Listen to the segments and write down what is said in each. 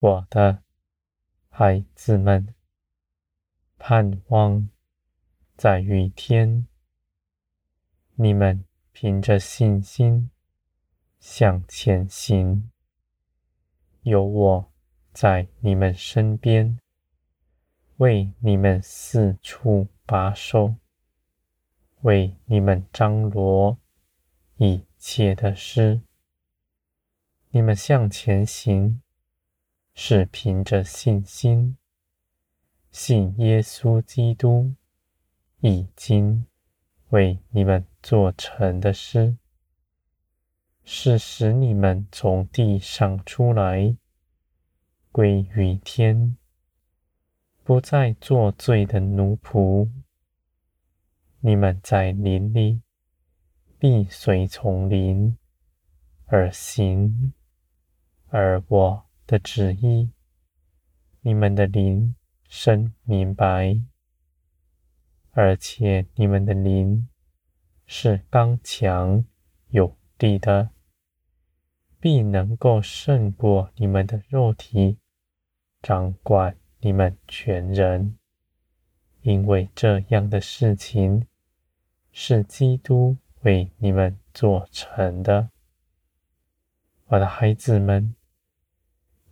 我的孩子们，盼望在于天，你们凭着信心向前行，有我在你们身边，为你们四处把守，为你们张罗一切的事。你们向前行，是凭着信心，信耶稣基督已经为你们做成的事，是使你们从地上出来，归于天，不再做罪的奴仆。你们在林里，必随从林而行，而我的旨意，你们的灵深明白，而且你们的灵是刚强有力的，必能够胜过你们的肉体，掌管你们全人，因为这样的事情是基督为你们做成的。我的孩子们，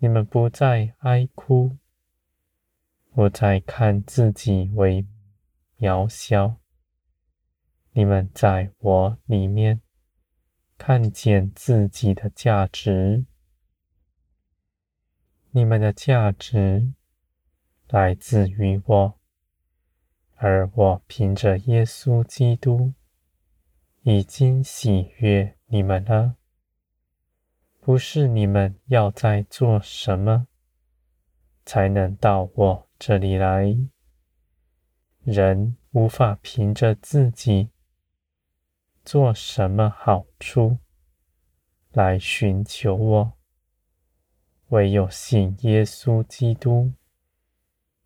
你们不再哀哭，不再看自己为渺小，你们在我里面看见自己的价值。你们的价值来自于我，而我凭着耶稣基督已经喜悦你们了。不是你们要在做什么才能到我这里来，人无法凭着自己做什么好处来寻求我。唯有信耶稣基督，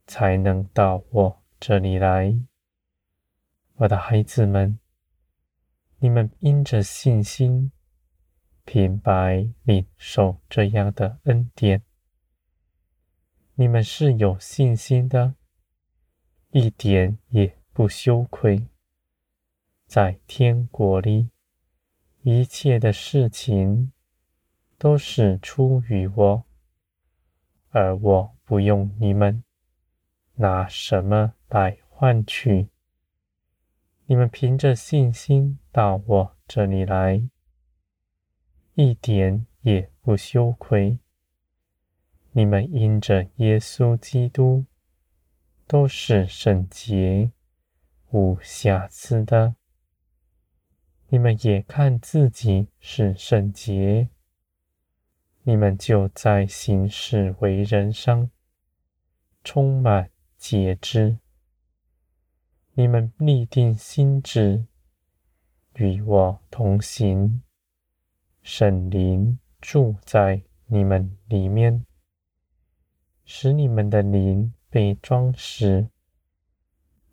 才能到我这里来。我的孩子们，你们因着信心，平白领受这样的恩典。你们是有信心的，一点也不羞愧。在天国里，一切的事情都是出于我。而我不用你们拿什么来换取，你们凭着信心到我这里来，一点也不羞愧。你们因着耶稣基督都是圣洁、无瑕疵的，你们也看自己是圣洁。你们就在行事为人上充满节制。你们立定心志，与我同行。圣灵住在你们里面，使你们的灵被装饰，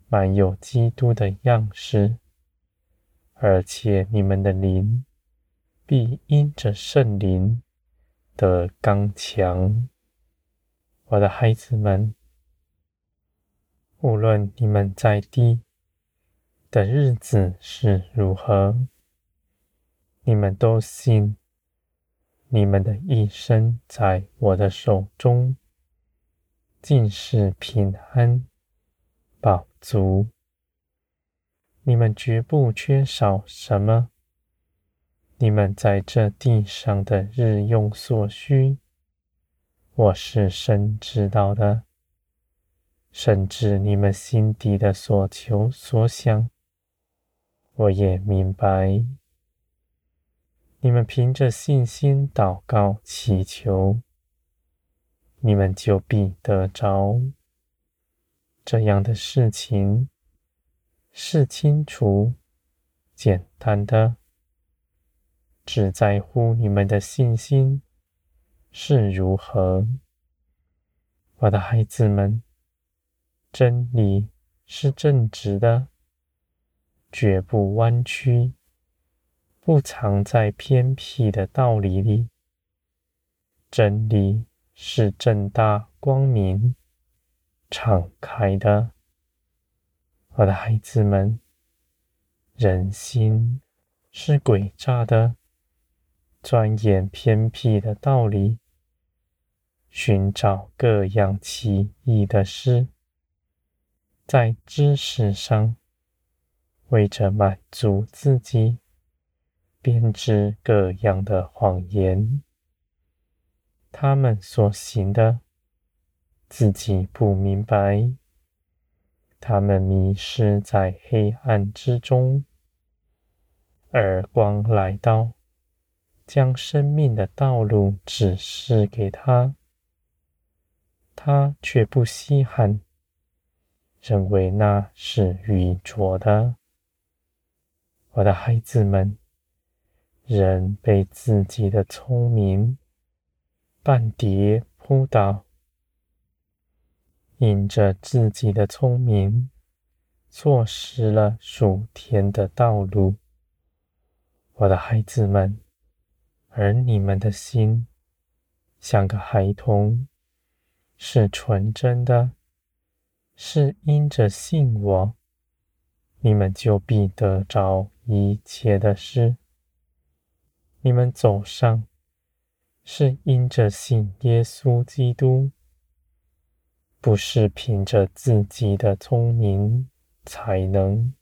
满有基督的样式，而且你们的灵必因着圣灵。的刚强，我的孩子们，无论你们在地的日子是如何，你们都信，你们的一生在我的手中，尽是平安、饱足，你们绝不缺少什么。你们在这地上的日用所需，我是深知道的，甚至你们心底的所求所想，我也明白。你们凭着信心祷告祈求，你们就必得着。这样的事情是清楚、简单的。只在乎你们的信心是如何，我的孩子们，真理是正直的，绝不弯曲，不藏在偏僻的道理里。真理是正大光明、敞开的。我的孩子们，人心是诡诈的，钻研偏僻的道理，寻找各样奇异的事，在知识上为着满足自己，编织各样的谎言。他们所行的，自己不明白。他们迷失在黑暗之中，而光来到，将生命的道路指示给他，他却不稀罕，认为那是愚拙的。我的孩子们，人被自己的聪明半跌扑倒。因着自己的聪明，错失了属天的道路。我的孩子们，而你们的心像个孩童，是纯真的，是因着信我，你们就必得着一切的事。你们走上，是因着信耶稣基督。不是凭着自己的聪明才能，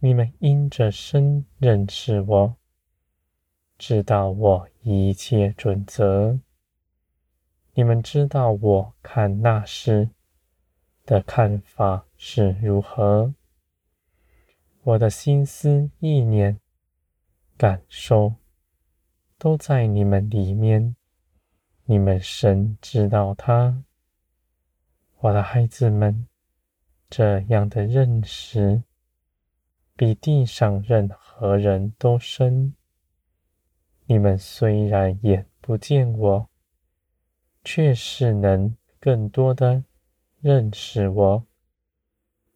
你们因着身认识我，知道我一切准则，你们知道我看那事的看法是如何，我的心思意念、感受都在你们里面，你们神知道他。我的孩子们，这样的认识比地上任何人都深。你们虽然眼不见我，却是能更多的认识我，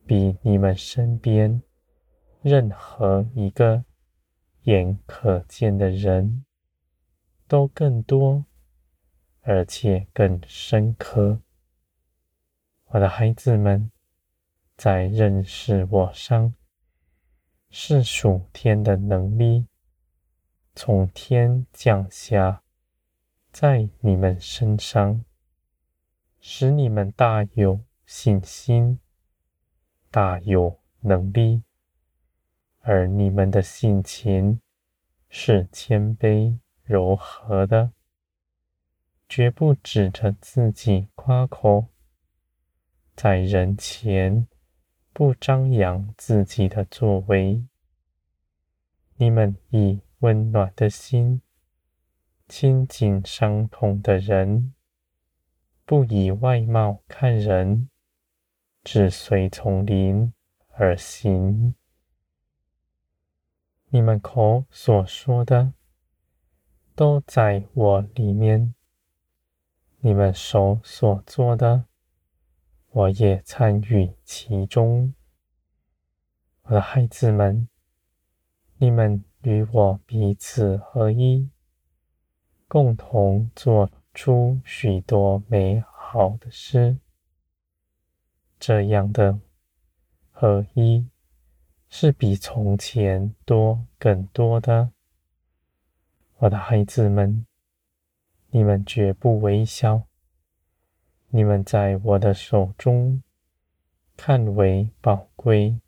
比你们身边任何一个眼可见的人都更多，而且更深刻。我的孩子们，在认识我上，是属天的能力从天降下，在你们身上，使你们大有信心，大有能力，而你们的性情是谦卑柔和的，绝不指着自己夸口。在人前不张扬自己的作为，你们以温暖的心亲近伤痛的人，不以外貌看人，只随从灵而行。你们口所说的，都在我里面；你们手所做的，我也参与其中，我的孩子们，你们与我彼此合一，共同做出许多美好的事。这样的合一是比从前多更多的。我的孩子们，你们绝不微小。你们在我的手中看为宝贵，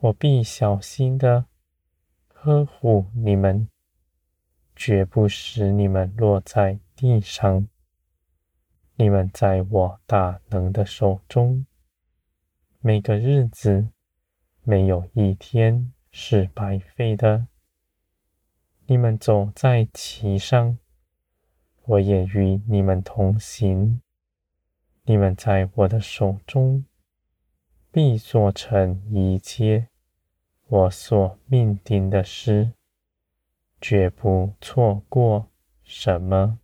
我必小心的呵护你们，绝不使你们落在地上。你们在我大能的手中，每个日子没有一天是白费的。你们走在其上。我也与你们同行。你们在我的手中，必做成一切我所命定的事，绝不错过什么。